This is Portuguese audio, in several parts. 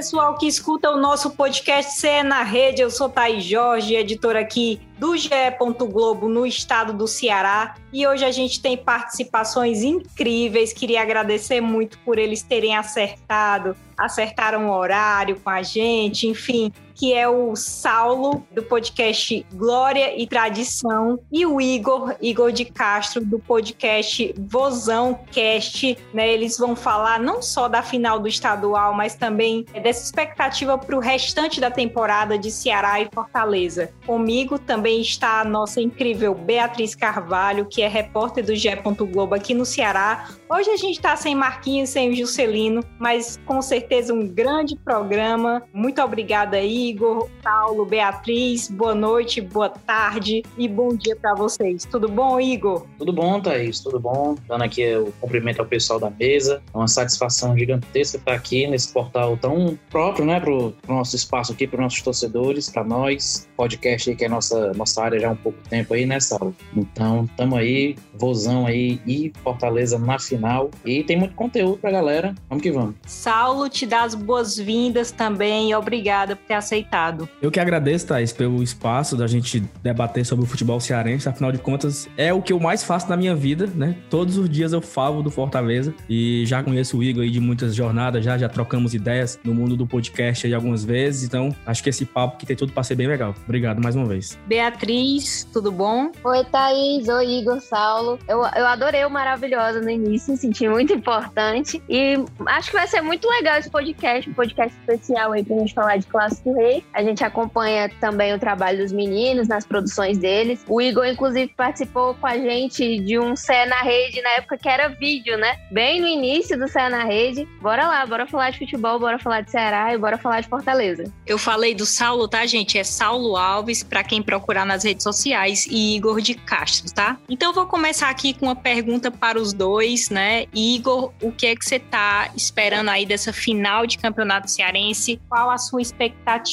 Pessoal que escuta o nosso podcast CE na Rede. Eu sou Thaís Jorge, editora aqui do GE. Globo no estado do Ceará. E hoje a gente tem participações incríveis. Queria agradecer muito por eles terem acertado, acertaram o horário com a gente, enfim, que é o Saulo, do podcast Glória e Tradição, e o Igor, Igor de Castro, do podcast Vozão Cast. Né? Eles vão falar não só da final do estadual, mas também dessa expectativa para o restante da temporada de Ceará e Fortaleza. Comigo também está a nossa incrível Beatriz Carvalho, que é repórter do GE. Globo aqui no Ceará. Hoje a gente está sem Marquinhos, sem o Juscelino, mas com certeza um grande programa. Muito obrigada aí Igor, Paulo, Beatriz, boa noite, boa tarde e bom dia para vocês. Tudo bom, Igor? Tudo bom, Thaís, tudo bom. Dando aqui o cumprimento ao pessoal da mesa. É uma satisfação gigantesca estar aqui nesse portal tão próprio, né, para o nosso espaço aqui, para os nossos torcedores, para nós. Podcast aí que é nossa, nossa área já há um pouco tempo aí, né, Saulo? Então, tamo aí, vozão aí e Fortaleza na final. E tem muito conteúdo pra galera. Vamos que vamos. Saulo, te dá as boas-vindas também e obrigada por ter aceitado aceitado. Eu que agradeço, Thais, pelo espaço da gente debater sobre o futebol cearense. Afinal de contas, é o que eu mais faço na minha vida, né? Todos os dias eu falo do Fortaleza e já conheço o Igor aí de muitas jornadas, já, já trocamos ideias no mundo do podcast aí algumas vezes. Então, acho que esse papo que tem tudo para ser bem legal. Obrigado mais uma vez. Beatriz, tudo bom? Oi, Thaís. Oi, Igor, Saulo. Eu, eu adorei o Maravilhosa no início, senti muito importante. E acho que vai ser muito legal esse podcast, um podcast especial aí pra gente falar de Clássico Rei a gente acompanha também o trabalho dos meninos nas produções deles. O Igor, inclusive, participou com a gente de um Cé na Rede na época que era vídeo, né? Bem no início do Cé na Rede. Bora lá, bora falar de futebol, bora falar de Ceará e bora falar de Fortaleza. Eu falei do Saulo, tá, gente? É Saulo Alves, para quem procurar nas redes sociais, e Igor de Castro, tá? Então, vou começar aqui com uma pergunta para os dois, né? Igor, o que é que você tá esperando aí dessa final de campeonato cearense? Qual a sua expectativa?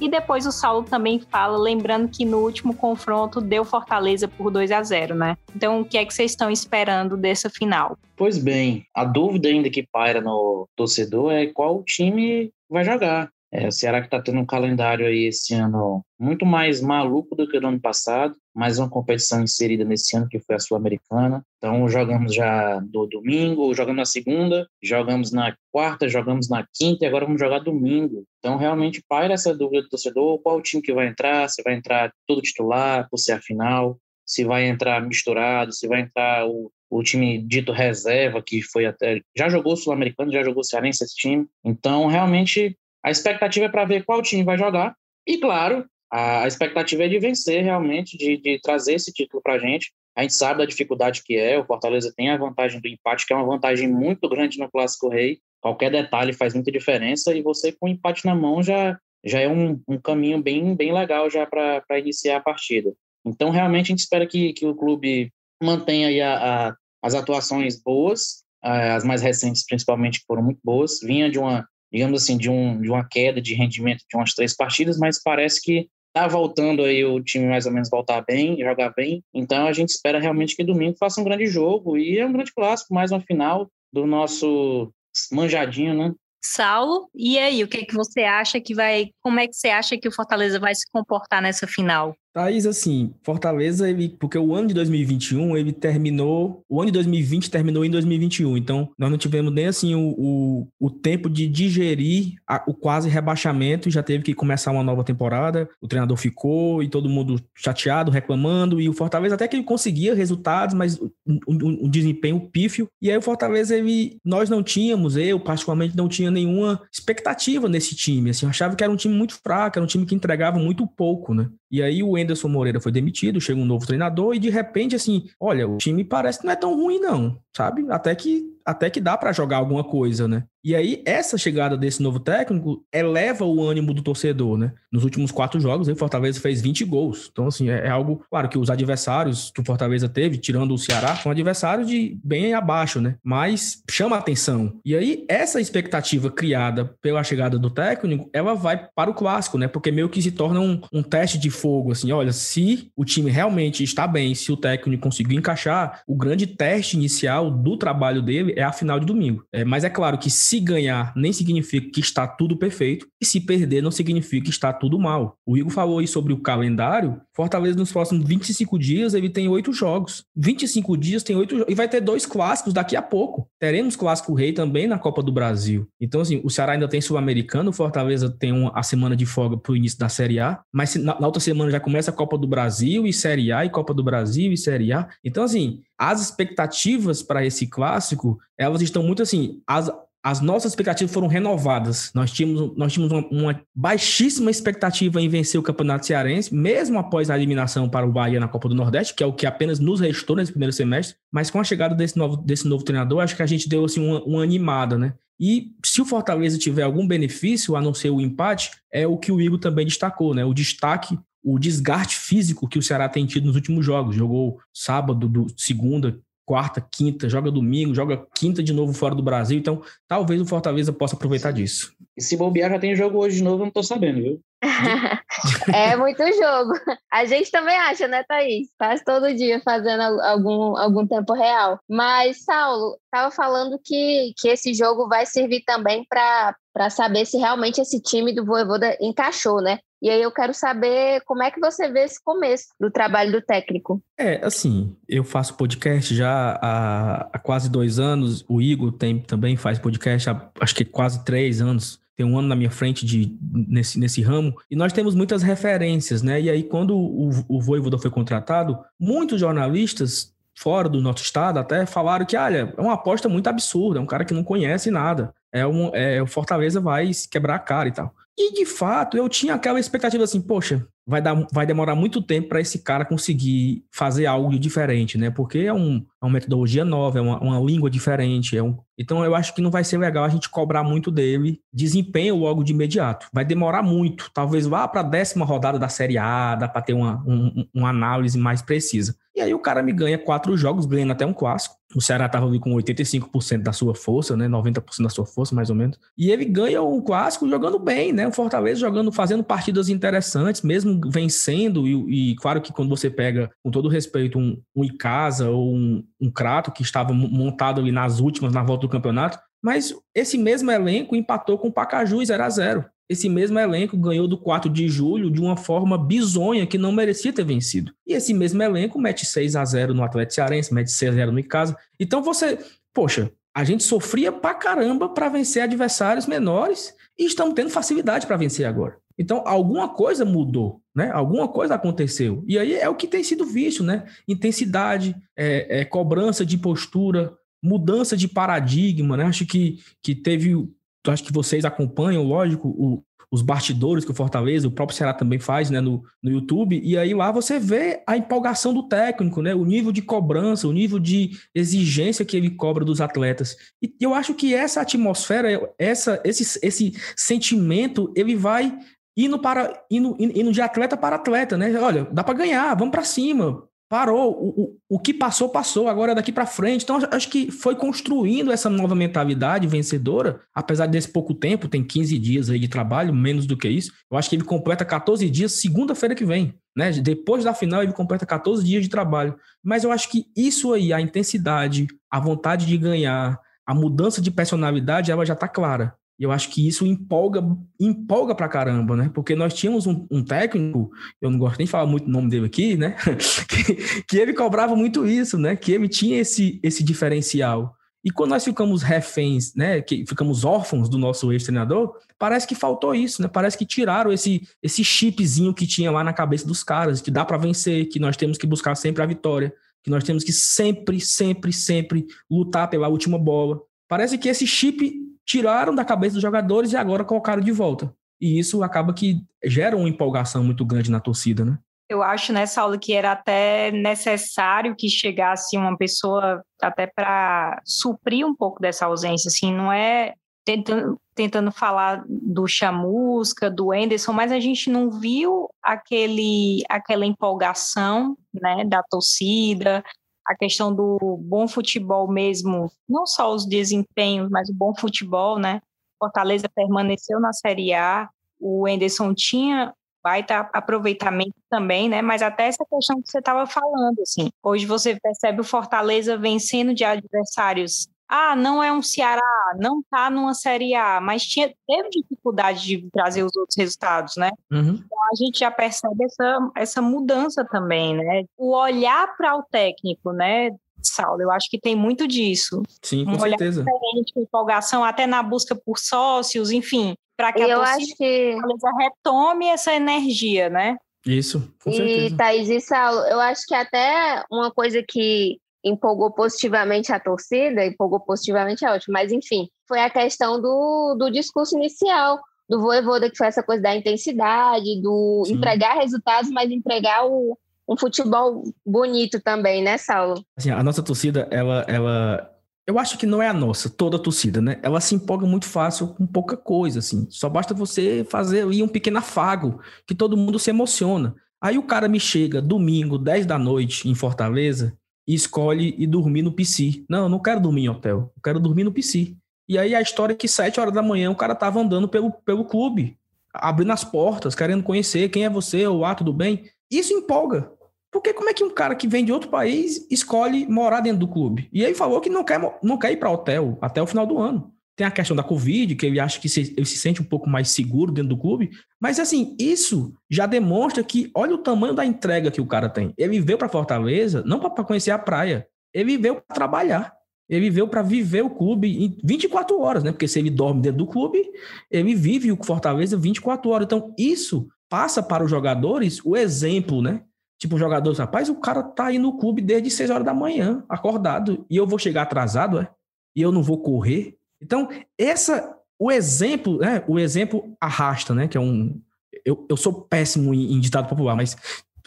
E depois o Saulo também fala, lembrando que no último confronto deu Fortaleza por 2 a 0 né? Então, o que é que vocês estão esperando dessa final? Pois bem, a dúvida ainda que paira no torcedor é qual time vai jogar. É, o Ceará que está tendo um calendário aí esse ano muito mais maluco do que no ano passado, mais uma competição inserida nesse ano que foi a Sul-Americana. Então jogamos já no domingo, jogamos na segunda, jogamos na quarta, jogamos na quinta e agora vamos jogar domingo. Então realmente paira essa dúvida do torcedor, qual o time que vai entrar, se vai entrar todo titular por ser a final, se vai entrar misturado, se vai entrar o, o time dito reserva, que foi até. Já jogou Sul-Americano, já jogou Cearense esse time. Então, realmente, a expectativa é para ver qual time vai jogar. E, claro, a expectativa é de vencer realmente, de, de trazer esse título para a gente. A gente sabe da dificuldade que é. O Fortaleza tem a vantagem do empate, que é uma vantagem muito grande no Clássico Rei. Qualquer detalhe faz muita diferença. E você, com o empate na mão, já, já é um, um caminho bem, bem legal já para iniciar a partida. Então, realmente, a gente espera que, que o clube mantenha a, a, as atuações boas, as mais recentes, principalmente, que foram muito boas. Vinha de uma digamos assim, de, um, de uma queda de rendimento de umas três partidas, mas parece que tá voltando aí o time mais ou menos voltar bem, jogar bem. Então a gente espera realmente que domingo faça um grande jogo e é um grande clássico, mais uma final do nosso manjadinho, né? Saulo, e aí, o que, é que você acha que vai. Como é que você acha que o Fortaleza vai se comportar nessa final? Thaís, assim, Fortaleza, ele, porque o ano de 2021, ele terminou, o ano de 2020 terminou em 2021, então nós não tivemos nem, assim, o, o, o tempo de digerir a, o quase rebaixamento, já teve que começar uma nova temporada, o treinador ficou e todo mundo chateado, reclamando, e o Fortaleza até que ele conseguia resultados, mas um, um, um desempenho pífio, e aí o Fortaleza, ele, nós não tínhamos, eu particularmente não tinha nenhuma expectativa nesse time, assim, eu achava que era um time muito fraco, era um time que entregava muito pouco, né? E aí o Enderson Moreira foi demitido, chega um novo treinador e de repente, assim, olha, o time parece que não é tão ruim, não, sabe? Até que até que dá para jogar alguma coisa, né? E aí, essa chegada desse novo técnico eleva o ânimo do torcedor, né? Nos últimos quatro jogos, o Fortaleza fez 20 gols. Então, assim, é, é, algo. Claro que os adversários que o Fortaleza teve, tirando o Ceará, são adversários de bem abaixo, né? Mas chama atenção. E aí, essa expectativa criada pela chegada do técnico, ela vai para o clássico, né? Porque meio que se torna um, um teste de fogo, assim. Olha, se o time realmente está bem, se o técnico conseguir encaixar, o grande teste inicial do trabalho dele é a final de domingo. É, mas é claro que se ganhar, nem significa que está tudo perfeito, e se perder, não significa que está tudo mal. O Igor falou aí sobre o calendário. Fortaleza, nos próximos 25 dias, ele tem oito jogos. 25 dias tem oito e vai ter dois clássicos daqui a pouco. Teremos clássico rei também na Copa do Brasil. Então, assim, o Ceará ainda tem Sul-Americano, o Fortaleza tem uma, a semana de folga para o início da Série A, mas na, na outra semana já começa a Copa do Brasil e Série A, e Copa do Brasil e Série A. Então, assim, as expectativas para esse clássico, elas estão muito assim, as, as nossas expectativas foram renovadas. Nós tínhamos, nós tínhamos uma, uma, baixíssima expectativa em vencer o Campeonato Cearense, mesmo após a eliminação para o Bahia na Copa do Nordeste, que é o que apenas nos restou nesse primeiro semestre. Mas com a chegada desse novo, desse novo treinador, acho que a gente deu assim, uma, uma animada, né? E se o Fortaleza tiver algum benefício, a não ser o empate, é o que o Igor também destacou, né? O destaque o desgaste físico que o Ceará tem tido nos últimos jogos. Jogou sábado, do, segunda, quarta, quinta, joga domingo, joga quinta de novo fora do Brasil. Então, talvez o Fortaleza possa aproveitar disso. E se bobear, já tem jogo hoje de novo, eu não tô sabendo, viu? é muito jogo. A gente também acha, né, Thaís? Faz todo dia fazendo algum, algum tempo real. Mas, Saulo, estava falando que, que esse jogo vai servir também para saber se realmente esse time do Voivoda encaixou, né? E aí eu quero saber como é que você vê esse começo do trabalho do técnico. É, assim, eu faço podcast já há, há quase dois anos. O Igor tem, também faz podcast há acho que quase três anos tem um ano na minha frente de, nesse, nesse ramo, e nós temos muitas referências, né? E aí, quando o, o Voivoda foi contratado, muitos jornalistas fora do nosso estado até falaram que, olha, é uma aposta muito absurda, é um cara que não conhece nada, é, um, é o Fortaleza vai quebrar a cara e tal. E de fato, eu tinha aquela expectativa assim, poxa, vai, dar, vai demorar muito tempo para esse cara conseguir fazer algo diferente, né? Porque é, um, é uma metodologia nova, é uma, uma língua diferente. É um... Então eu acho que não vai ser legal a gente cobrar muito dele desempenho logo de imediato. Vai demorar muito. Talvez vá para a décima rodada da Série A, dá para ter uma, um, uma análise mais precisa. E aí o cara me ganha quatro jogos, ganhando até um clássico. O Ceará estava ali com 85% da sua força, né? 90% da sua força, mais ou menos. E ele ganha um clássico jogando bem, né? O Fortaleza jogando, fazendo partidas interessantes, mesmo vencendo. E, e claro que quando você pega, com todo respeito, um, um Icasa ou um, um Crato, que estava montado ali nas últimas, na volta do campeonato, mas esse mesmo elenco empatou com o Pacaju 0 a 0 esse mesmo elenco ganhou do 4 de julho de uma forma bizonha que não merecia ter vencido. E esse mesmo elenco mete 6 a 0 no Atlético Cearense, mete 6 a 0 no Icasa. Então você, poxa, a gente sofria pra caramba para vencer adversários menores e estamos tendo facilidade para vencer agora. Então, alguma coisa mudou, né? Alguma coisa aconteceu. E aí é o que tem sido visto, né? Intensidade, é, é, cobrança de postura, mudança de paradigma, né? Acho que, que teve acho que vocês acompanham, lógico, o, os bastidores que o Fortaleza, o próprio Ceará também faz, né, no, no YouTube, e aí lá você vê a empolgação do técnico, né, o nível de cobrança, o nível de exigência que ele cobra dos atletas. E eu acho que essa atmosfera, essa, esse, esse sentimento, ele vai indo para indo, indo de atleta para atleta, né? Olha, dá para ganhar, vamos para cima parou, o, o, o que passou, passou, agora daqui para frente. Então, acho que foi construindo essa nova mentalidade vencedora, apesar desse pouco tempo, tem 15 dias aí de trabalho, menos do que isso. Eu acho que ele completa 14 dias segunda-feira que vem. Né? Depois da final, ele completa 14 dias de trabalho. Mas eu acho que isso aí, a intensidade, a vontade de ganhar, a mudança de personalidade, ela já está clara. E eu acho que isso empolga, empolga pra caramba, né? Porque nós tínhamos um, um técnico, eu não gosto nem de falar muito o nome dele aqui, né? que, que ele cobrava muito isso, né? Que ele tinha esse, esse diferencial. E quando nós ficamos reféns, né, que ficamos órfãos do nosso ex-treinador, parece que faltou isso, né? Parece que tiraram esse esse chipzinho que tinha lá na cabeça dos caras, que dá para vencer, que nós temos que buscar sempre a vitória, que nós temos que sempre, sempre, sempre lutar pela última bola. Parece que esse chip tiraram da cabeça dos jogadores e agora colocaram de volta. E isso acaba que gera uma empolgação muito grande na torcida, né? Eu acho nessa aula que era até necessário que chegasse uma pessoa até para suprir um pouco dessa ausência, assim, não é tentando, tentando falar do Chamusca, do Enderson, mas a gente não viu aquele aquela empolgação, né, da torcida, a questão do bom futebol mesmo, não só os desempenhos, mas o bom futebol, né? Fortaleza permaneceu na Série A, o Enderson tinha baita aproveitamento também, né? Mas até essa questão que você estava falando, assim, hoje você percebe o Fortaleza vencendo de adversários. Ah, não é um Ceará, não tá numa Série A, mas tinha, teve dificuldade de trazer os outros resultados, né? Uhum. Então a gente já percebe essa, essa mudança também, né? O olhar para o técnico, né? Saulo, eu acho que tem muito disso. Sim, com um olhar certeza. diferente, empolgação, até na busca por sócios, enfim, para que E a eu torcida acho que. Retome essa energia, né? Isso, com E certeza. Thaís e Saulo, eu acho que até uma coisa que empolgou positivamente a torcida, empolgou positivamente é ótimo, mas enfim, foi a questão do, do discurso inicial do Voivoda, que foi essa coisa da intensidade, do Sim. entregar resultados, mas entregar o, um futebol bonito também, né, Saulo? Assim, a nossa torcida, ela, ela. Eu acho que não é a nossa, toda a torcida, né? Ela se empolga muito fácil com pouca coisa, assim. Só basta você fazer ali um pequeno afago, que todo mundo se emociona. Aí o cara me chega domingo, 10 da noite, em Fortaleza, e escolhe ir dormir no PC. Não, eu não quero dormir em hotel, eu quero dormir no PC. E aí a história é que 7 horas da manhã o cara tava andando pelo, pelo clube, abrindo as portas, querendo conhecer quem é você, ou ah, tudo bem. Isso empolga. Porque como é que um cara que vem de outro país escolhe morar dentro do clube? E aí falou que não quer, não quer ir para hotel até o final do ano. Tem a questão da Covid, que ele acha que se- ele se sente um pouco mais seguro dentro do clube. Mas assim, isso já demonstra que olha o tamanho da entrega que o cara tem. Ele veio para Fortaleza não para conhecer a praia, ele veio para trabalhar. Ele veio para viver o clube em 24 horas, né? Porque se ele dorme dentro do clube, ele vive o Fortaleza 24 horas. Então, isso passa para os jogadores o exemplo, né? Tipo, o jogador, rapaz, o cara tá aí no clube desde 6 horas da manhã, acordado, e eu vou chegar atrasado, é? E eu não vou correr. Então, essa, o exemplo, né? O exemplo arrasta, né? Que é um. Eu, eu sou péssimo em, em ditado popular, mas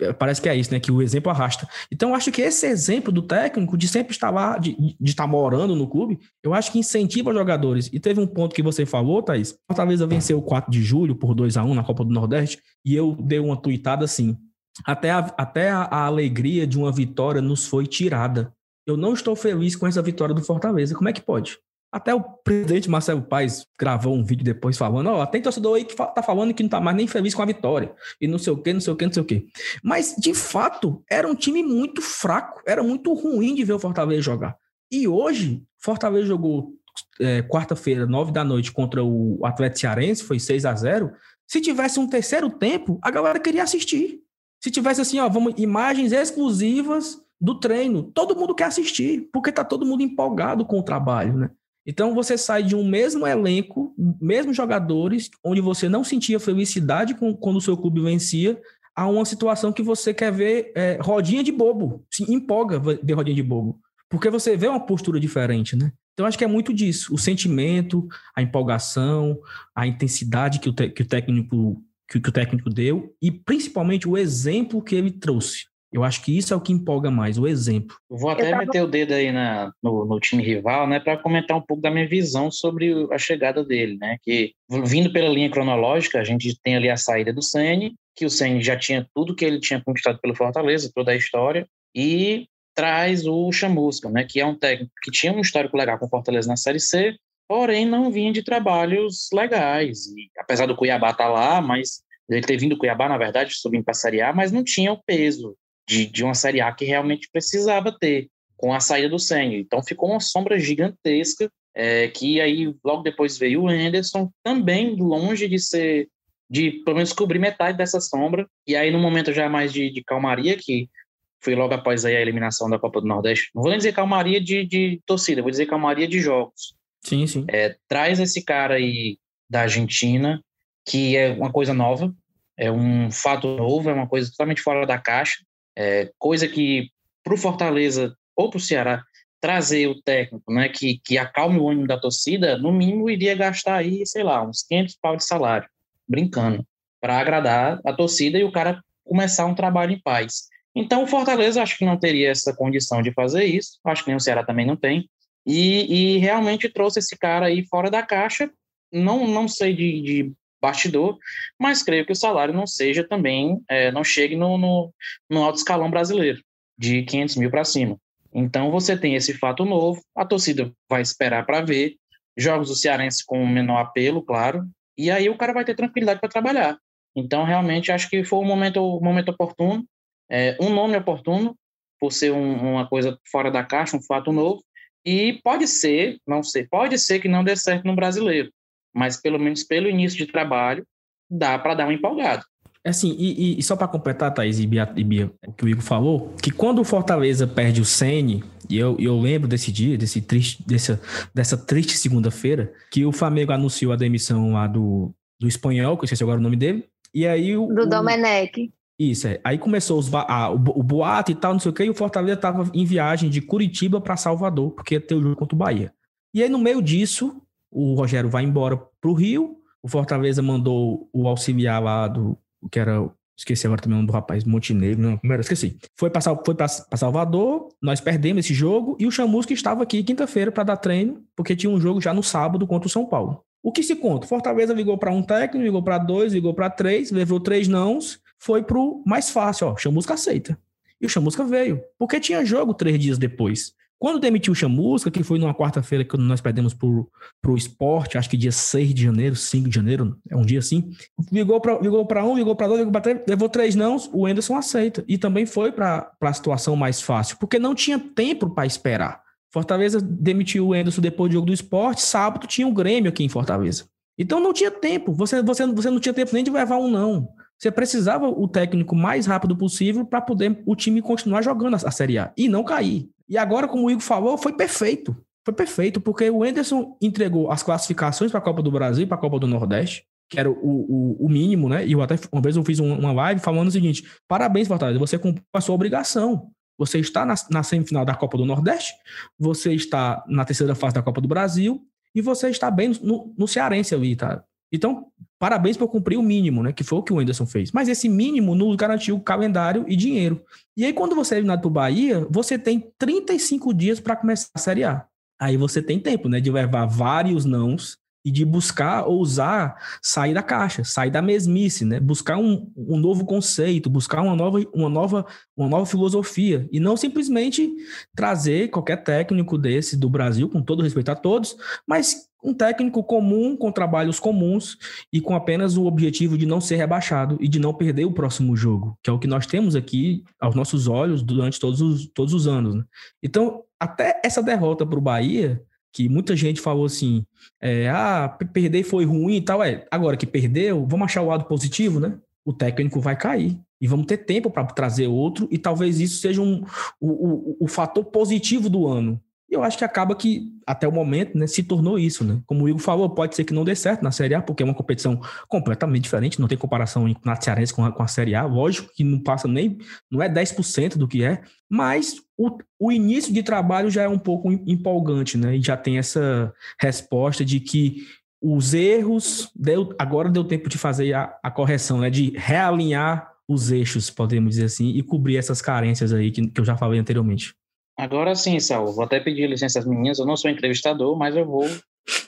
é, parece que é isso, né? Que o exemplo arrasta. Então, acho que esse exemplo do técnico de sempre estar lá, de, de estar morando no clube, eu acho que incentiva os jogadores. E teve um ponto que você falou, Thaís. Fortaleza venceu o 4 de julho por 2 a 1 na Copa do Nordeste, e eu dei uma tuitada assim. Até a, até a, a alegria de uma vitória nos foi tirada. Eu não estou feliz com essa vitória do Fortaleza. Como é que pode? Até o presidente Marcelo Paes gravou um vídeo depois falando: Ó, tem torcedor aí que tá falando que não tá mais nem feliz com a vitória. E não sei o quê, não sei o quê, não sei o quê. Mas, de fato, era um time muito fraco. Era muito ruim de ver o Fortaleza jogar. E hoje, Fortaleza jogou é, quarta-feira, nove da noite, contra o Atlético Cearense, foi 6 a 0 Se tivesse um terceiro tempo, a galera queria assistir. Se tivesse assim, ó, vamos, imagens exclusivas do treino, todo mundo quer assistir, porque tá todo mundo empolgado com o trabalho, né? Então você sai de um mesmo elenco, mesmos jogadores, onde você não sentia felicidade com, quando o seu clube vencia, a uma situação que você quer ver é, rodinha de bobo, se empolga ver rodinha de bobo, porque você vê uma postura diferente, né? Então acho que é muito disso, o sentimento, a empolgação, a intensidade que o, que o técnico que o técnico deu e principalmente o exemplo que ele trouxe. Eu acho que isso é o que empolga mais, o exemplo. Eu vou até tava- meter o dedo aí na, no, no time rival, né, para comentar um pouco da minha visão sobre a chegada dele, né? Que vindo pela linha cronológica, a gente tem ali a saída do Ceni, que o Ceni já tinha tudo que ele tinha conquistado pelo Fortaleza, toda a história, e traz o Chamusca, né, que é um técnico que tinha um histórico legal com o Fortaleza na Série C, porém não vinha de trabalhos legais. E, apesar do Cuiabá estar lá, mas ele ter vindo do Cuiabá, na verdade, subindo para a Série A, mas não tinha o peso de, de uma Série A que realmente precisava ter com a saída do Senna. Então ficou uma sombra gigantesca, é, que aí logo depois veio o Anderson, também longe de ser, de pelo menos cobrir metade dessa sombra. E aí no momento já mais de, de calmaria, que foi logo após aí a eliminação da Copa do Nordeste, não vou nem dizer calmaria de, de torcida, vou dizer calmaria de jogos. Sim, sim. É, traz esse cara aí da Argentina, que é uma coisa nova, é um fato novo, é uma coisa totalmente fora da caixa, é, coisa que para o Fortaleza ou para o Ceará trazer o técnico, né, que, que acalme o ânimo da torcida, no mínimo iria gastar aí, sei lá, uns 500 pau de salário, brincando, para agradar a torcida e o cara começar um trabalho em paz. Então, o Fortaleza acho que não teria essa condição de fazer isso, acho que nem o Ceará também não tem, e, e realmente trouxe esse cara aí fora da caixa, não, não sei de, de bastidor, mas creio que o salário não seja também, é, não chegue no, no, no alto escalão brasileiro, de 500 mil para cima. Então, você tem esse fato novo, a torcida vai esperar para ver, jogos do Cearense com menor apelo, claro, e aí o cara vai ter tranquilidade para trabalhar. Então, realmente, acho que foi um momento, um momento oportuno, é, um nome oportuno, por ser um, uma coisa fora da caixa, um fato novo, e pode ser, não sei, pode ser que não dê certo no brasileiro, mas pelo menos pelo início de trabalho, dá para dar uma empolgada. É assim, e, e só para completar, Thaís e Bia, e Bia, o que o Igor falou, que quando o Fortaleza perde o Sene, e eu, eu lembro desse dia, desse triste, dessa, dessa triste segunda-feira, que o Flamengo anunciou a demissão lá do, do espanhol, que eu esqueci agora o nome dele, e aí o... Do Domenech. Isso, é. Aí começou os, a, o, o boato e tal, não sei o quê, e o Fortaleza estava em viagem de Curitiba para Salvador, porque ia ter o jogo contra o Bahia. E aí, no meio disso, o Rogério vai embora para o Rio, o Fortaleza mandou o auxiliar lá do, que era Esqueci agora também o nome do rapaz, Montenegro, não? Esqueci. Foi para foi Salvador, nós perdemos esse jogo e o Chamusca estava aqui quinta-feira para dar treino, porque tinha um jogo já no sábado contra o São Paulo. O que se conta? Fortaleza ligou para um técnico, ligou para dois, ligou para três, levou três nãos, foi pro mais fácil, ó, Chamusca aceita. E o Chamusca veio, porque tinha jogo três dias depois. Quando demitiu o Chamusca, que foi numa quarta-feira que nós perdemos pro, pro esporte, acho que dia 6 de janeiro, 5 de janeiro, é um dia assim, ligou para ligou um, ligou para dois, ligou para três, levou três não, o Enderson aceita. E também foi para a situação mais fácil, porque não tinha tempo para esperar. Fortaleza demitiu o Enderson depois do jogo do esporte, sábado tinha um Grêmio aqui em Fortaleza. Então não tinha tempo, você, você, você não tinha tempo nem de levar um não. Você precisava o técnico mais rápido possível para poder o time continuar jogando a, a Série A e não cair. E agora, como o Igor falou, foi perfeito. Foi perfeito, porque o Enderson entregou as classificações para a Copa do Brasil e para a Copa do Nordeste, que era o, o, o, mínimo, né? E eu até uma vez eu fiz uma live falando o seguinte: parabéns, Fortaleza, você cumpriu a sua obrigação. Você está na, na semifinal da Copa do Nordeste, você está na terceira fase da Copa do Brasil e você está bem no, no Cearense ali, tá? Então, parabéns por cumprir o mínimo, né? Que foi o que o Anderson fez. Mas esse mínimo nos garantiu calendário e dinheiro. E aí, quando você é eliminado para Bahia, você tem 35 dias para começar a Série A. Aí você tem tempo, né? De levar vários nãos e de buscar ousar sair da caixa, sair da mesmice, né? Buscar um, um novo conceito, buscar uma nova, uma, nova, uma nova filosofia e não simplesmente trazer qualquer técnico desse do Brasil, com todo respeito a todos, mas um técnico comum, com trabalhos comuns e com apenas o objetivo de não ser rebaixado e de não perder o próximo jogo, que é o que nós temos aqui aos nossos olhos durante todos os, todos os anos. Né? Então, até essa derrota para o Bahia que muita gente falou assim, é, ah, perder foi ruim e tal. É, agora que perdeu, vamos achar o lado positivo, né? O técnico vai cair. E vamos ter tempo para trazer outro, e talvez isso seja um, o, o, o fator positivo do ano. E eu acho que acaba que, até o momento, né, se tornou isso, né? Como o Igor falou, pode ser que não dê certo na Série A, porque é uma competição completamente diferente, não tem comparação na Cearense com a, com a Série A. Lógico que não passa nem, não é 10% do que é, mas o, o início de trabalho já é um pouco empolgante, né? E já tem essa resposta de que os erros, deu, agora deu tempo de fazer a, a correção, né? De realinhar os eixos, podemos dizer assim, e cobrir essas carências aí que, que eu já falei anteriormente. Agora sim, Sal, vou até pedir licença às meninas, eu não sou entrevistador, mas eu vou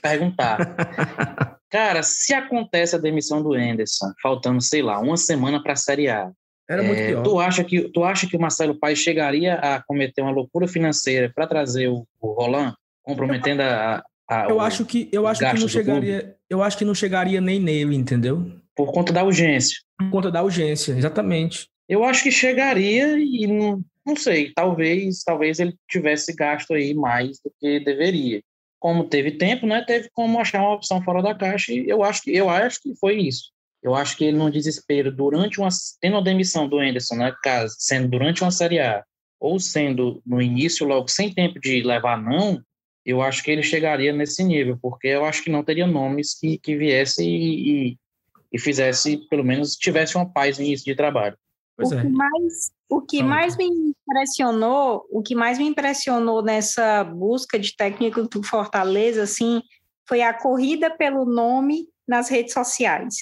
perguntar. Cara, se acontece a demissão do Anderson, faltando, sei lá, uma semana para a Série A, era muito é, pior. Tu acha, que, tu acha que o Marcelo Paes chegaria a cometer uma loucura financeira para trazer o, o Roland, comprometendo a, a eu acho que eu acho que não chegaria, eu acho que não chegaria nem nele, entendeu? Por conta da urgência. Por conta da urgência, exatamente. Eu acho que chegaria e não, não sei, talvez, talvez ele tivesse gasto aí mais do que deveria. Como teve tempo, né, teve como achar uma opção fora da caixa e eu acho que eu acho que foi isso. Eu acho que ele no desespero durante uma tendo a demissão do Anderson, né, caso sendo durante uma Série A ou sendo no início logo sem tempo de levar não, eu acho que ele chegaria nesse nível, porque eu acho que não teria nomes que, que viesse e, e, e fizesse, pelo menos, tivesse uma paz no início de trabalho. Pois o é. que mais o que mais me impressionou, o que mais me impressionou nessa busca de técnico do Fortaleza, assim, foi a corrida pelo nome nas redes sociais.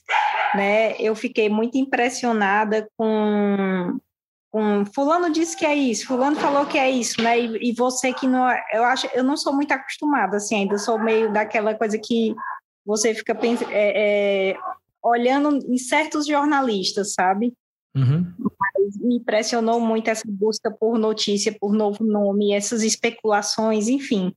né? Eu fiquei muito impressionada com com fulano disse que é isso, fulano falou que é isso, né? E, e, você que não, eu acho, eu não sou muito acostumada assim, ainda sou meio daquela coisa que você fica é, é, olhando em certos jornalistas, sabe? Uhum. Mas me impressionou muito essa busca por notícia, por novo nome, essas especulações, enfim.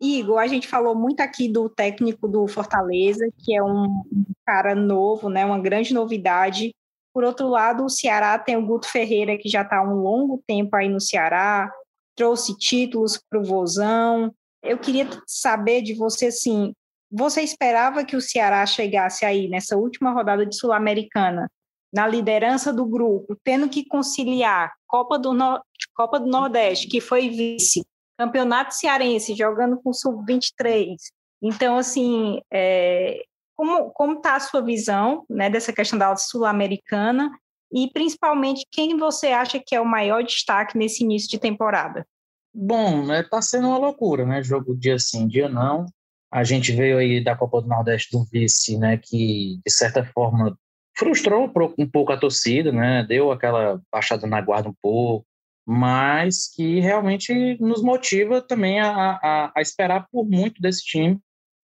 Igor, a gente falou muito aqui do técnico do Fortaleza, que é um cara novo, né, uma grande novidade. Por outro lado, o Ceará tem o Guto Ferreira, que já está há um longo tempo aí no Ceará, trouxe títulos para o Vozão. Eu queria saber de você, assim, você esperava que o Ceará chegasse aí nessa última rodada de Sul-Americana, na liderança do grupo, tendo que conciliar Copa do, no... Copa do Nordeste, que foi vice, Campeonato Cearense, jogando com Sub-23. Então, assim, é... como está a sua visão né, dessa questão da Sul-Americana e, principalmente, quem você acha que é o maior destaque nesse início de temporada? Bom, está né, sendo uma loucura, né? Jogo dia sim, dia não. A gente veio aí da Copa do Nordeste do vice, né, que de certa forma frustrou um pouco a torcida, né, deu aquela baixada na guarda um pouco, mas que realmente nos motiva também a, a, a esperar por muito desse time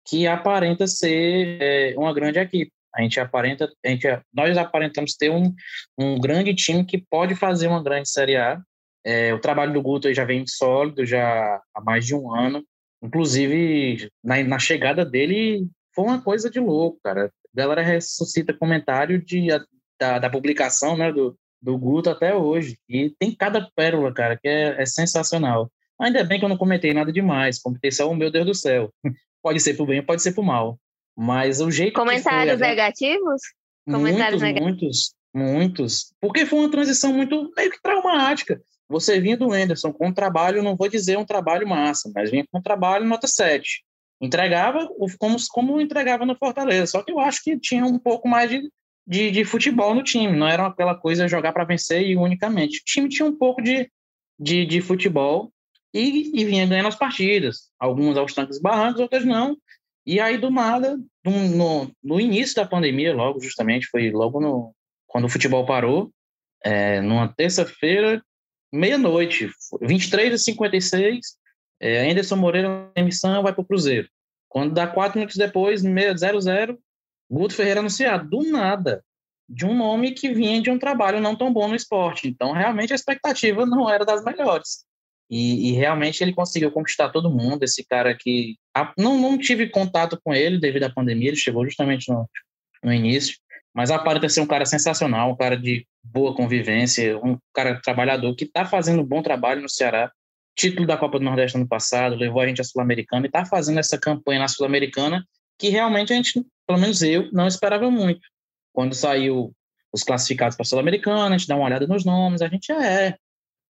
que aparenta ser é, uma grande equipe. A gente aparenta, a gente, nós aparentamos ter um, um grande time que pode fazer uma grande Série A. É, o trabalho do Guto já vem sólido já há mais de um ano. Inclusive, na, na chegada dele, foi uma coisa de louco, cara. A galera ressuscita comentário de, da, da publicação né, do, do Guto até hoje. E tem cada pérola, cara, que é, é sensacional. Ainda bem que eu não comentei nada demais. Comentei só, oh, meu Deus do céu. Pode ser pro bem, pode ser pro mal. Mas o jeito Comentários foi, negativos? Comentários muitos, negativos. muitos, muitos. Porque foi uma transição muito meio que traumática. Você vinha do Anderson com um trabalho, não vou dizer um trabalho massa, mas vinha com um trabalho nota 7. Entregava como, como entregava no Fortaleza, só que eu acho que tinha um pouco mais de, de, de futebol no time, não era aquela coisa jogar para vencer e unicamente. O time tinha um pouco de, de, de futebol e, e, vinha ganhando as partidas, algumas aos tanques barrancos, outras não. E aí, do nada, no, no início da pandemia, logo justamente, foi logo no, quando o futebol parou, é, numa terça-feira, meia-noite, 23 e 56, é, Anderson Moreira emissão vai para o Cruzeiro. Quando dá quatro minutos depois, 0-0, Guto Ferreira anunciado, do nada, de um nome que vinha de um trabalho não tão bom no esporte. Então, realmente, a expectativa não era das melhores. E, e realmente ele conseguiu conquistar todo mundo. Esse cara que. A, não, não tive contato com ele devido à pandemia, ele chegou justamente no, no início. Mas aparenta ser um cara sensacional, um cara de boa convivência, um cara trabalhador que está fazendo um bom trabalho no Ceará. Título da Copa do Nordeste ano passado, levou a gente à Sul-Americana e está fazendo essa campanha na Sul-Americana que realmente a gente, pelo menos eu, não esperava muito. Quando saiu os classificados para a Sul-Americana, a gente dá uma olhada nos nomes, a gente é,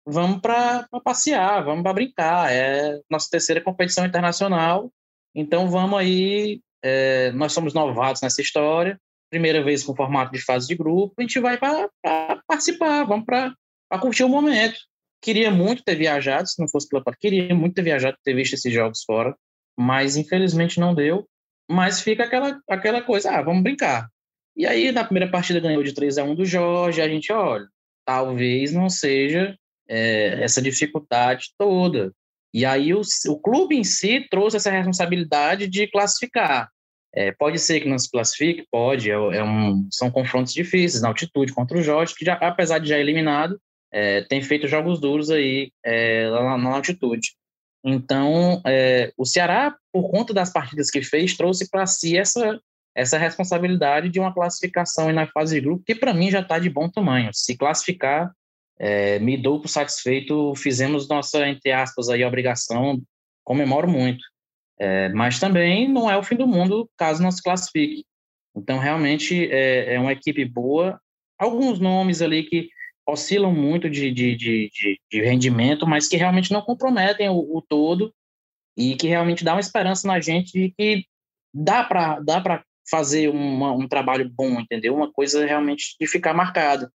vamos para passear, vamos para brincar, é nossa terceira competição internacional, então vamos aí, é, nós somos novatos nessa história, primeira vez com formato de fase de grupo, a gente vai para participar, vamos para curtir o momento. Queria muito ter viajado, se não fosse pela queria muito ter viajado, ter visto esses jogos fora, mas infelizmente não deu. Mas fica aquela, aquela coisa, ah, vamos brincar. E aí, na primeira partida, ganhou de 3 a 1 do Jorge, a gente, olha, talvez não seja é, essa dificuldade toda. E aí, o, o clube em si trouxe essa responsabilidade de classificar. É, pode ser que não se classifique, pode, é, é, um, são confrontos difíceis na altitude contra o Jorge, que já, apesar de já eliminado, é, tem feito jogos duros aí é, lá na, altitude. Então, é, o Ceará, por conta das partidas que fez, trouxe para si essa, essa responsabilidade de uma classificação na fase de grupo, que para mim já está de bom tamanho. Se classificar, é, me dou por satisfeito, fizemos nossa, entre aspas, aí, obrigação, comemoro muito. É, mas também não é o fim do mundo caso não se classifique. Então, realmente, é, é uma equipe boa. Alguns nomes ali que oscilam muito de, de, de, de rendimento, mas que realmente não comprometem o, o, todo e que realmente dá uma esperança na gente de que dá para dá fazer uma, um trabalho bom, entendeu? Uma coisa realmente de ficar marcado.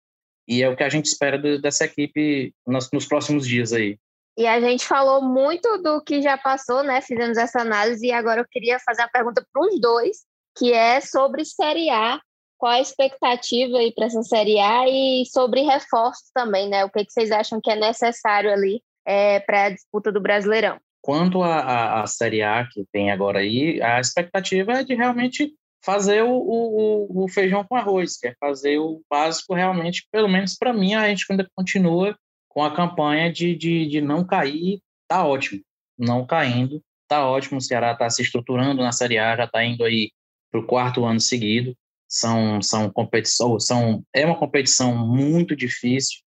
E é o que a gente espera dessa equipe nos, nos próximos dias aí. E a gente falou muito do que já passou, né? Fizemos essa análise e agora eu queria fazer a pergunta para os dois, que é sobre Série A. qual a expectativa aí para essa Série A e sobre reforços também, né? O que, que vocês acham que é necessário ali é, para a disputa do Brasileirão? Quanto à Série A que tem agora aí, a expectativa é de realmente fazer o, o, o, feijão com arroz, que é fazer o básico realmente, pelo menos para mim, a gente ainda continua com a campanha de, de, de não cair, tá ótimo. Não caindo, tá ótimo. O Ceará está se estruturando na Série A, já está indo aí para o quarto ano seguido. São, são competições, são, é uma competição muito difícil.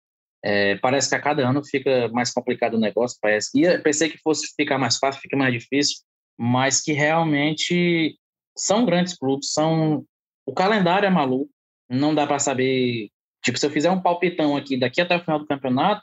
É, parece que a cada ano fica mais complicado o negócio, parece. E pensei que fosse ficar mais fácil, fica mais difícil, mas que realmente são grandes clubes, são o calendário é maluco, não dá para saber, tipo, se eu fizer um palpitão aqui daqui até o final do campeonato,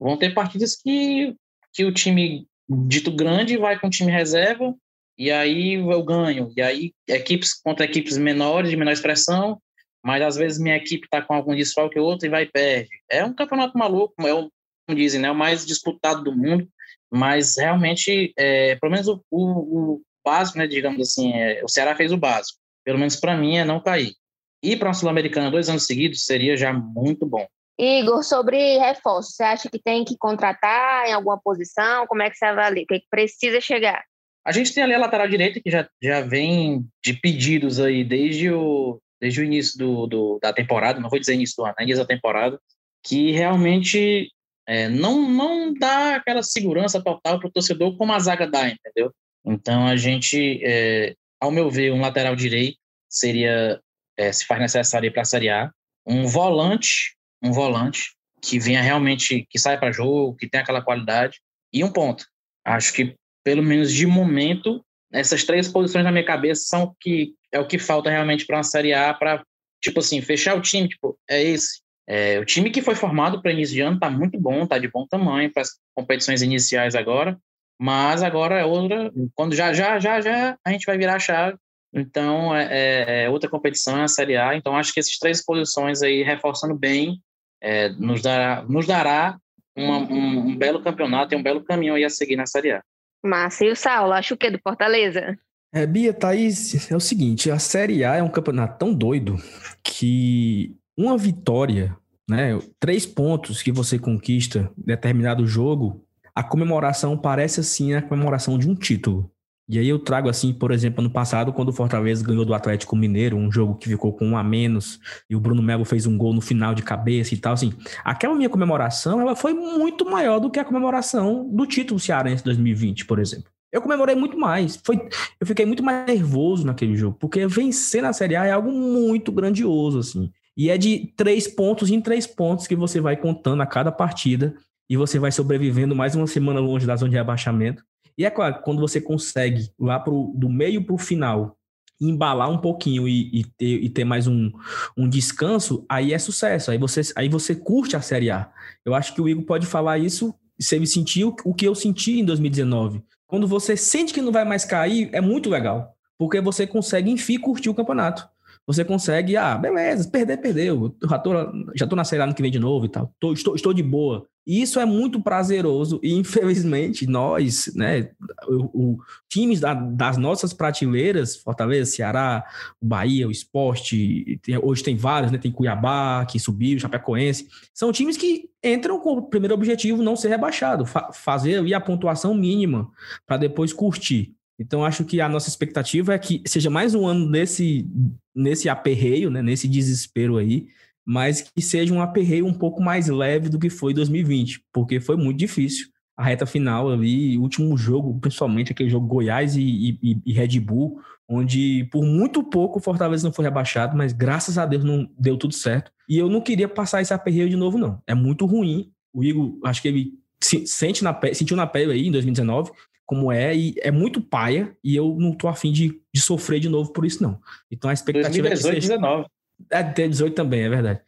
vão ter partidas que que o time dito grande vai com o time reserva e aí eu ganho. E aí equipes contra equipes menores, de menor expressão, mas às vezes minha equipe está com algum desfalque outro e vai e perde. É um campeonato maluco, é o, como dizem, né, o mais disputado do mundo, mas realmente, é, pelo menos o, o, o básico, né, digamos assim, é, o Ceará fez o básico. Pelo menos para mim é não cair. Ir para uma Sul-Americana dois anos seguidos seria já muito bom. Igor, sobre reforço, você acha que tem que contratar em alguma posição? Como é que você avalia? O que, é que precisa chegar? A gente tem ali a lateral direita, que já, já vem de pedidos aí desde o, desde o início do, do da temporada, não vou dizer início do ano, né, início da temporada, que realmente é, não, não dá aquela segurança total para o torcedor como a zaga dá, entendeu? Então, a gente, é, ao meu ver, um lateral direito seria, é, se faz necessário para a Série A, um volante, um volante que venha realmente, que saia para jogo, que tenha aquela qualidade, e um ponto. Acho que, pelo menos de momento, essas três posições na minha cabeça são que é o que falta realmente para uma Série A, para, tipo assim, fechar o time, tipo, é esse. É, o time que foi formado para início de ano está muito bom, está de bom tamanho para as competições iniciais agora. Mas agora é outra, quando já, já, já, já a gente vai virar a chave. Então é, é, é outra competição, é a Série A. Então acho que essas três posições aí, reforçando bem, é, nos dará, nos dará uma, um, um, belo campeonato e um belo caminho aí a seguir na Série A. Massa. E o Saulo, acho que do Fortaleza? É, Bia, Thaís, é o seguinte, a Série A é um campeonato tão doido que uma vitória, né, três pontos que você conquista em determinado jogo, a comemoração parece assim a comemoração de um título. E aí eu trago assim, por exemplo, ano passado, quando o Fortaleza ganhou do Atlético Mineiro, um jogo que ficou com um a menos, e o Bruno Melo fez um gol no final de cabeça e tal, assim, aquela minha comemoração, ela foi muito maior do que a comemoração do título cearense 2020, por exemplo. Eu comemorei muito mais. Foi, eu fiquei muito mais nervoso naquele jogo, porque vencer na Série A é algo muito grandioso, assim. E é de três pontos em três pontos que você vai contando a cada partida e você vai sobrevivendo mais uma semana longe da zona de rebaixamento. E é claro, quando você consegue lá pro, do meio para o final embalar um pouquinho e, e, ter, e ter mais um, um descanso, aí é sucesso. Aí você, aí você curte a Série A. Eu acho que o Igor pode falar isso se ele sentiu o que eu senti em 2019. Quando você sente que não vai mais cair, é muito legal. Porque você consegue, enfim, curtir o campeonato você consegue, ah, beleza, perder, perdeu. Já tô, já tô na série ano que vem de novo e tal. Tô, estou, estou de boa. E isso é muito prazeroso e, infelizmente, nós, né, o, o times da, das nossas prateleiras, Fortaleza, Ceará, o Bahia, o Esporte, tem, hoje tem vários, né, tem Cuiabá, que subiu, Chapecoense, são times que entram com o primeiro objetivo não ser rebaixado, fa fazer a pontuação mínima para depois curtir. Então, acho que a nossa expectativa é que seja mais um ano nesse, nesse aperreio, né, nesse desespero aí, mas que seja um aperreio um pouco mais leve do que foi 2020, porque foi muito difícil. A reta final ali, último jogo, principalmente aquele jogo Goiás e, e, e Red Bull, onde por muito pouco o Fortaleza não foi rebaixado, mas graças a Deus não deu tudo certo. E eu não queria passar esse aperreio de novo, não. É muito ruim. O Igor, acho que ele sente na pele, sentiu na pele aí em 2019 como é, e é muito paia, e eu não tô afim de, de sofrer de novo por isso, não. Então a expectativa 2018, é que seja... 19. É, 18 também, é verdade.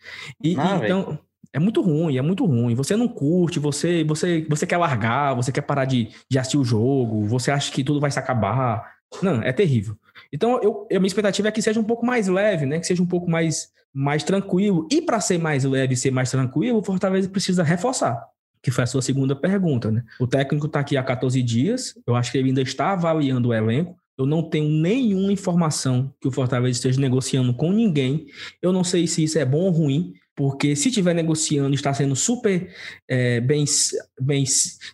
E, ah, então, é muito ruim, é muito ruim. Você não curte, você você você quer largar, você quer parar de, de assistir o jogo, você acha que tudo vai se acabar. Não, é terrível. Então, eu, a minha expectativa é que seja um pouco mais leve, né? Que seja um pouco mais, mais tranquilo. E para ser mais leve e ser mais tranquilo, o Fortaleza precisa reforçar que foi a sua segunda pergunta, né? O técnico está aqui há 14 dias, eu acho que ele ainda está avaliando o elenco. Eu não tenho nenhuma informação que o Fortaleza esteja negociando com ninguém. Eu não sei se isso é bom ou ruim, porque se estiver negociando, está sendo super é, bem, bem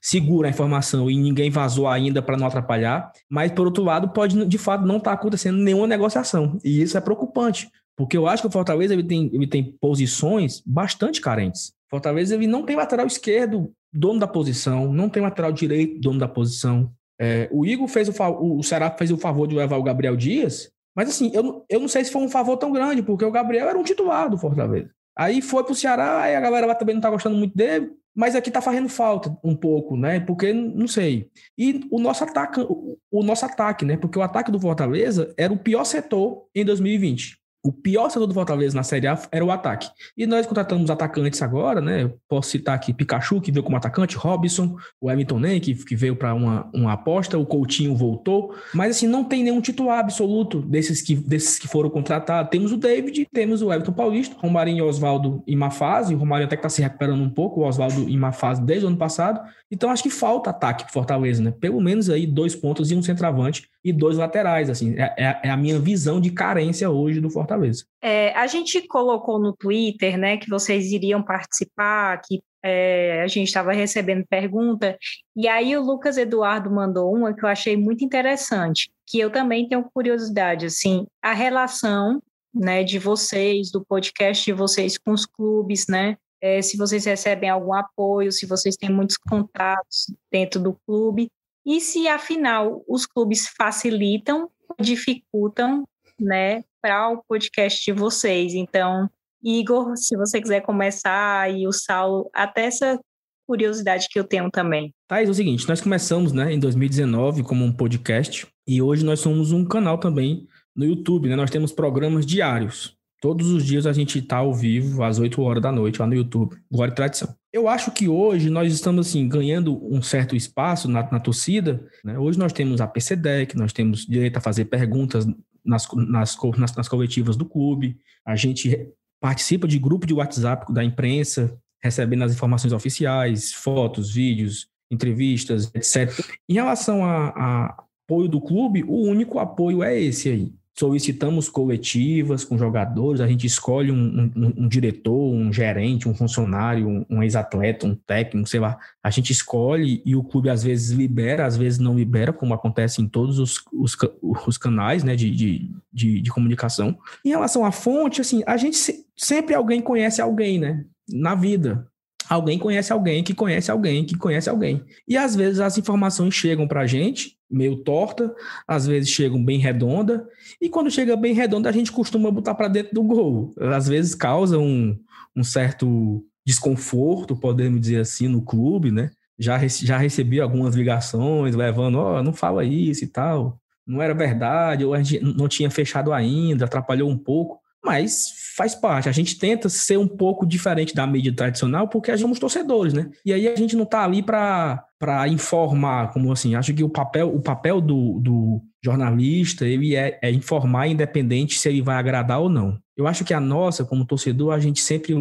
segura a informação e ninguém vazou ainda para não atrapalhar. Mas, por outro lado, pode de fato não estar tá acontecendo nenhuma negociação. E isso é preocupante, porque eu acho que o Fortaleza ele tem, ele tem posições bastante carentes. Fortaleza ele não tem lateral esquerdo, dono da posição, não tem lateral direito, dono da posição. É, o Igor fez o, o Ceará fez o favor de levar o Gabriel Dias, mas assim, eu, eu não sei se foi um favor tão grande, porque o Gabriel era um titular do Fortaleza. Aí foi pro Ceará, aí a galera lá também não tá gostando muito dele, mas aqui tá fazendo falta um pouco, né? Porque não sei. E o nosso ataque, o nosso ataque, né? Porque o ataque do Fortaleza era o pior setor em 2020. O pior setor do Fortaleza na Série A era o ataque. E nós contratamos atacantes agora, né? Eu posso citar aqui Pikachu, que veio como atacante, Robson, o Hamilton Nem, que, que veio para uma, uma aposta, o Coutinho voltou. Mas assim, não tem nenhum titular absoluto desses que, desses que foram contratados. Temos o David, temos o Everton Paulista, Romarinho e Oswaldo em má fase. O Romarinho até que está se recuperando um pouco, o Oswaldo em má fase desde o ano passado. Então acho que falta ataque pro Fortaleza, né? Pelo menos aí dois pontos e um centroavante e dois laterais, assim. É, é, é a minha visão de carência hoje do Fortaleza. É, a gente colocou no Twitter, né, que vocês iriam participar, que é, a gente estava recebendo pergunta, e aí o Lucas Eduardo mandou uma que eu achei muito interessante, que eu também tenho curiosidade, assim, a relação, né, de vocês, do podcast de vocês com os clubes, né, é, se vocês recebem algum apoio, se vocês têm muitos contatos dentro do clube, e se afinal os clubes facilitam dificultam, né, para o podcast de vocês. Então, Igor, se você quiser começar, e o Saulo, até essa curiosidade que eu tenho também. Thais, é o seguinte, nós começamos né, em 2019 como um podcast e hoje nós somos um canal também no YouTube, né? Nós temos programas diários. Todos os dias a gente está ao vivo, às 8 horas da noite, lá no YouTube. Glória e tradição. Eu acho que hoje nós estamos assim ganhando um certo espaço na, na torcida. Né? Hoje nós temos a PCDEC, nós temos direito a fazer perguntas nas, nas, nas, nas coletivas do clube. A gente participa de grupo de WhatsApp da imprensa, recebendo as informações oficiais, fotos, vídeos, entrevistas, etc. Em relação a, a apoio do clube, o único apoio é esse aí solicitamos coletivas com jogadores, a gente escolhe um, um, um diretor, um gerente, um funcionário, um, um ex-atleta, um técnico, sei lá. A gente escolhe e o clube às vezes libera, às vezes não libera, como acontece em todos os, os, os canais né, de, de, de, de, comunicação. Em relação à fonte, assim, a gente se, sempre alguém conhece alguém, né? Na vida alguém conhece alguém que conhece alguém que conhece alguém. E às vezes as informações chegam para a gente meio torta, às vezes chegam bem redonda, e quando chega bem redonda a gente costuma botar para dentro do gol. Às vezes causa um, um certo desconforto, podemos dizer assim, no clube, né? Já, já recebi algumas ligações levando, ó, oh, não fala isso e tal, não era verdade, ou a gente não tinha fechado ainda, atrapalhou um pouco mas faz parte. A gente tenta ser um pouco diferente da mídia tradicional porque a gente somos torcedores, né? E aí a gente não está ali para informar, como assim, acho que o papel, o papel do, do jornalista ele é, é informar independente se ele vai agradar ou não. Eu acho que a nossa, como torcedor, a gente sempre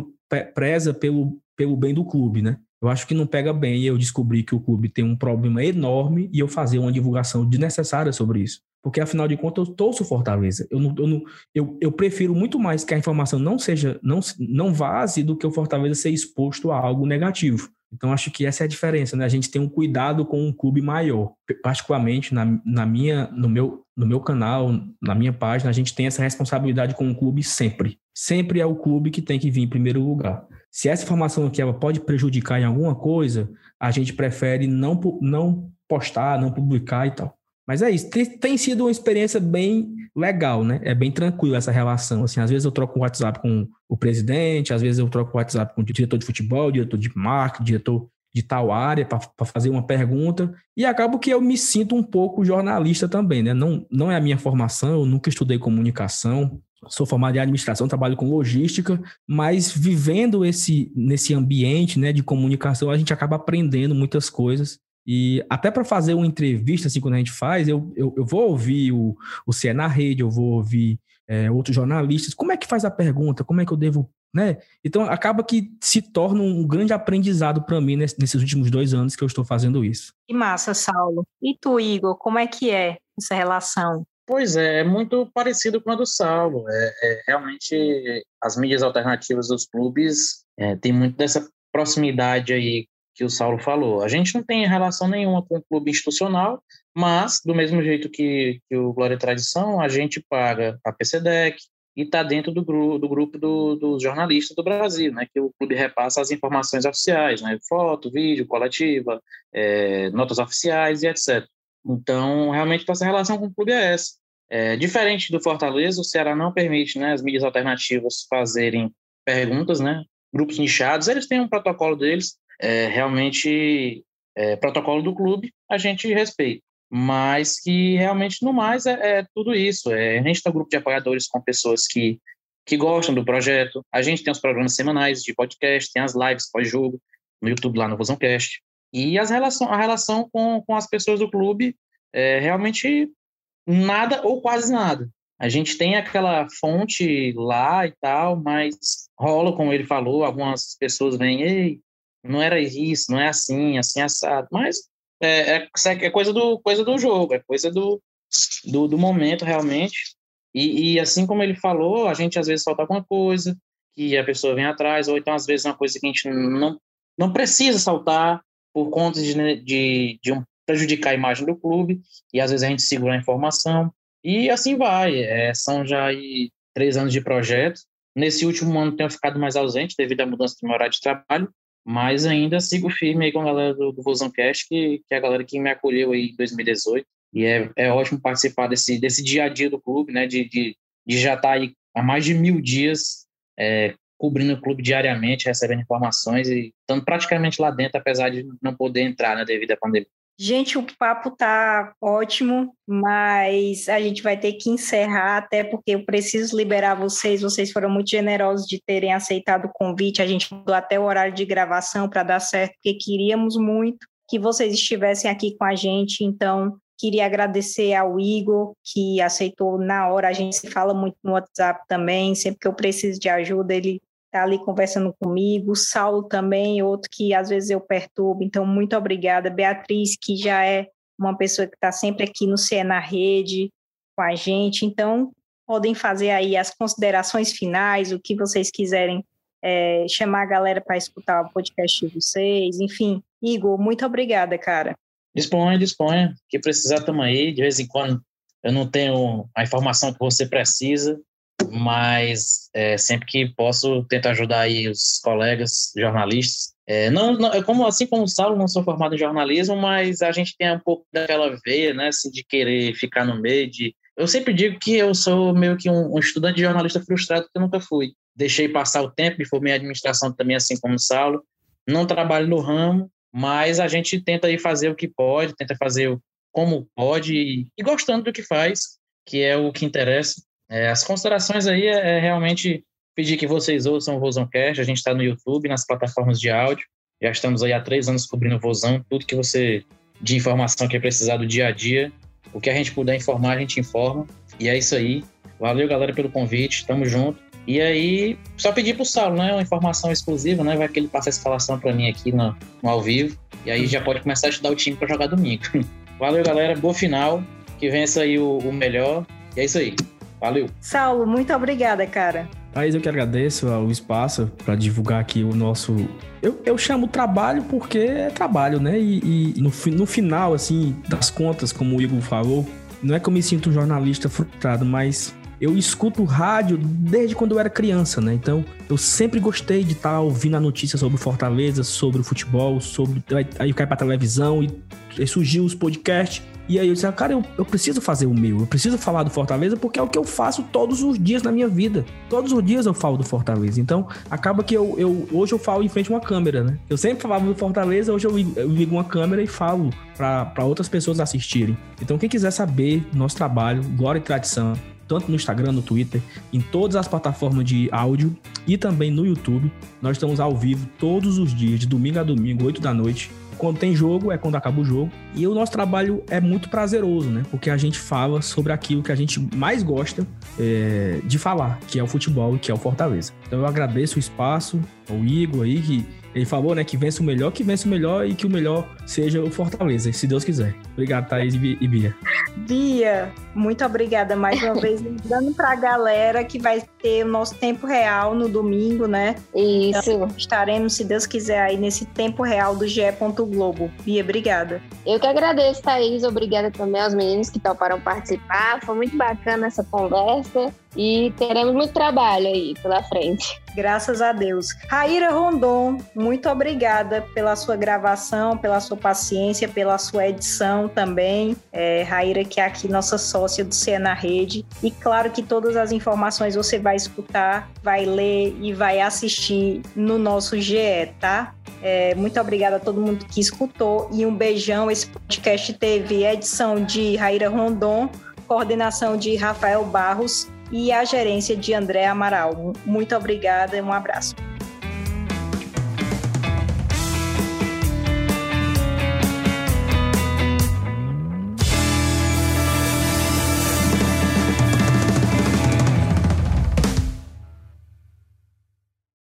preza pelo, pelo bem do clube, né? Eu acho que não pega bem eu descobrir que o clube tem um problema enorme e eu fazer uma divulgação desnecessária sobre isso. Porque, afinal de contas, eu torço Fortaleza. Eu, não, eu, não, eu, eu prefiro muito mais que a informação não seja, não, não vaze do que o Fortaleza ser exposto a algo negativo. Então, acho que essa é a diferença, né? A gente tem um cuidado com um clube maior. Particularmente na, na minha, no, meu, no meu canal, na minha página, a gente tem essa responsabilidade com o clube sempre. Sempre é o clube que tem que vir em primeiro lugar. Se essa informação aqui ela pode prejudicar em alguma coisa, a gente prefere não, não postar, não publicar e tal. Mas é isso, tem, tem, sido uma experiência bem legal, né? É bem tranquilo essa relação. Assim, às vezes eu troco o WhatsApp com o presidente, às vezes eu troco o WhatsApp com o diretor de futebol, diretor de marketing, diretor de tal área para fazer uma pergunta e acabo que eu me sinto um pouco jornalista também, né? Não, não é a minha formação, eu nunca estudei comunicação, sou formado em administração, trabalho com logística, mas vivendo esse nesse ambiente, né, de comunicação, a gente acaba aprendendo muitas coisas e até para fazer uma entrevista, assim, quando a gente faz, eu, eu, eu vou ouvir o, o CE na rede, eu vou ouvir é, outros jornalistas. Como é que faz a pergunta? Como é que eu devo. Né? Então, acaba que se torna um grande aprendizado para mim nesses últimos dois anos que eu estou fazendo isso. Que massa, Saulo. E tu, Igor, como é que é essa relação? Pois é, é muito parecido com a do Saulo. É, é realmente as mídias alternativas dos clubes é, tem muito dessa proximidade aí que o Saulo falou. A gente não tem relação nenhuma com o clube institucional, mas do mesmo jeito que, que o Glória e Tradição, a gente paga a PCDEC e está dentro do, gru do grupo do, dos jornalistas do Brasil, né, que o clube repassa as informações oficiais, né, foto, vídeo, coletiva, é, notas oficiais e etc. Então, realmente, nossa relação com o clube é essa. É, diferente do Fortaleza, o Ceará não permite né, as mídias alternativas fazerem perguntas, né, grupos nichados, eles têm um protocolo deles, é, realmente, é, protocolo do clube, a gente respeita. Mas que realmente, no mais, é, é tudo isso. É, a gente tem um grupo de apoiadores com pessoas que, que gostam do projeto, a gente tem os programas semanais de podcast, tem as lives pós-jogo, no YouTube, lá no Vozãocast. E as relação, a relação com, com as pessoas do clube é realmente nada ou quase nada. A gente tem aquela fonte lá e tal, mas rola, como ele falou, algumas pessoas vêm, ei, não era isso, não é assim, assim assado. Mas é, é, é coisa, do, coisa do jogo, é coisa do, do, do momento realmente. E, e, assim como ele falou, a gente às vezes falta alguma coisa que a pessoa vem atrás, ou então às vezes uma coisa que a gente não, não precisa saltar, por conta de, né, de, de um, prejudicar a imagem do clube, e às vezes a gente segura a informação, e assim vai. É, são já três anos de projeto. Nesse último ano tenho ficado mais ausente devido à mudança do meu horário de trabalho, mas ainda sigo firme aí com a galera do, do Vozão Cast, que, que é a galera que me acolheu aí em 2018, e é, é ótimo participar desse, desse dia a dia do clube, né, de, de, de já estar tá aí há mais de mil dias é, cobrindo o clube diariamente, recebendo informações e estando praticamente lá dentro, apesar de não poder entrar né, devido à pandemia. Gente, o papo tá ótimo, mas a gente vai ter que encerrar, até porque eu preciso liberar vocês. Vocês foram muito generosos de terem aceitado o convite. A gente mudou até o horário de gravação para dar certo, porque queríamos muito que vocês estivessem aqui com a gente. Então, queria agradecer ao Igor, que aceitou na hora. A gente se fala muito no WhatsApp também. Sempre que eu preciso de ajuda, ele está ali conversando comigo, o Saulo também, outro que às vezes eu perturbo, então muito obrigada. Beatriz, que já é uma pessoa que está sempre aqui no CE na rede com a gente, então podem fazer aí as considerações finais, o que vocês quiserem é, chamar a galera para escutar o podcast de vocês, enfim. Igor, muito obrigada, cara. Disponha, disponha, que precisar estamos aí, de vez em quando eu não tenho a informação que você precisa, mas é, sempre que posso tento ajudar aí os colegas jornalistas. É, não, não, é como assim como o Saulo, não sou formado em jornalismo, mas a gente tem um pouco daquela veia, né, assim, de querer ficar no meio. De... Eu sempre digo que eu sou meio que um, um estudante de jornalista frustrado que eu nunca fui. Deixei passar o tempo, me formei em administração também, assim como o Saulo. Não trabalho no ramo, mas a gente tenta aí fazer o que pode, tenta fazer como pode e, e gostando do que faz, que é o que interessa. É, as considerações aí é, é, realmente pedir que vocês ouçam o Vozoncast. A gente está no YouTube, nas plataformas de áudio. Já estamos aí há três anos cobrindo o Vozão. Tudo que você de informação que é precisar do dia a dia. O que a gente puder informar, a gente informa. E é isso aí. Valeu, galera, pelo convite. Tamo junto. E aí, só pedir pro Saulo, né? Uma informação exclusiva, né? Vai que ele passa a escalação para mim aqui no, no, ao vivo. E aí já pode começar a estudar o time para jogar domingo. Valeu, galera. Boa final. Que vença aí o, o melhor. E é isso aí. Valeu. Saulo, muito obrigada, cara. Thaís, eu que agradeço o espaço para divulgar aqui o nosso. Eu, eu chamo trabalho porque é trabalho, né? E, e no, no final, assim, das contas, como o Igor falou, não é que eu me sinto um jornalista frustrado, mas eu escuto rádio desde quando eu era criança, né? Então, eu sempre gostei de estar tá ouvindo a notícia sobre Fortaleza, sobre o futebol, sobre. Aí caí pra televisão e, e surgiu os podcasts. E aí eu disse, cara, eu, eu preciso fazer o meu, eu preciso falar do Fortaleza porque é o que eu faço todos os dias na minha vida. Todos os dias eu falo do Fortaleza. Então, acaba que eu, eu hoje eu falo em frente a uma câmera, né? Eu sempre falava do Fortaleza, hoje eu, eu ligo uma câmera e falo para outras pessoas assistirem. Então, quem quiser saber nosso trabalho, Glória e Tradição, tanto no Instagram, no Twitter, em todas as plataformas de áudio e também no YouTube. Nós estamos ao vivo todos os dias, de domingo a domingo, 8 da noite, quando tem jogo é quando acaba o jogo. E o nosso trabalho é muito prazeroso, né? Porque a gente fala sobre aquilo que a gente mais gosta é, de falar, que é o futebol e que é o Fortaleza. Então eu agradeço o espaço, ao Igor aí, que Ele falou, né, que vence o melhor, que vence o melhor e que o melhor seja o Fortaleza, se Deus quiser. Obrigado, Thaís e Bia. Bia, muito obrigada mais uma vez, lembrando para a galera que vai ter o nosso tempo real no domingo, né? Isso. Então, estaremos, se Deus quiser, aí nesse tempo real do GE. Globo. Bia, obrigada. Eu que agradeço, Thaís. Obrigada também aos meninos que toparam participar. Foi muito bacana essa conversa e teremos muito trabalho aí pela frente. Graças a Deus. Raíra Rondon, muito obrigada pela sua gravação, pela sua paciência, pela sua edição também. É, Raíra, que é aqui nossa sócia do CE na Rede. E claro que todas as informações você vai escutar, vai ler e vai assistir no nosso GE, tá? É, muito obrigada a todo mundo que escutou e um beijão. Esse podcast teve edição de Raíra Rondon, coordenação de Rafael Barros e a gerência de André Amaral. Muito obrigada e um abraço.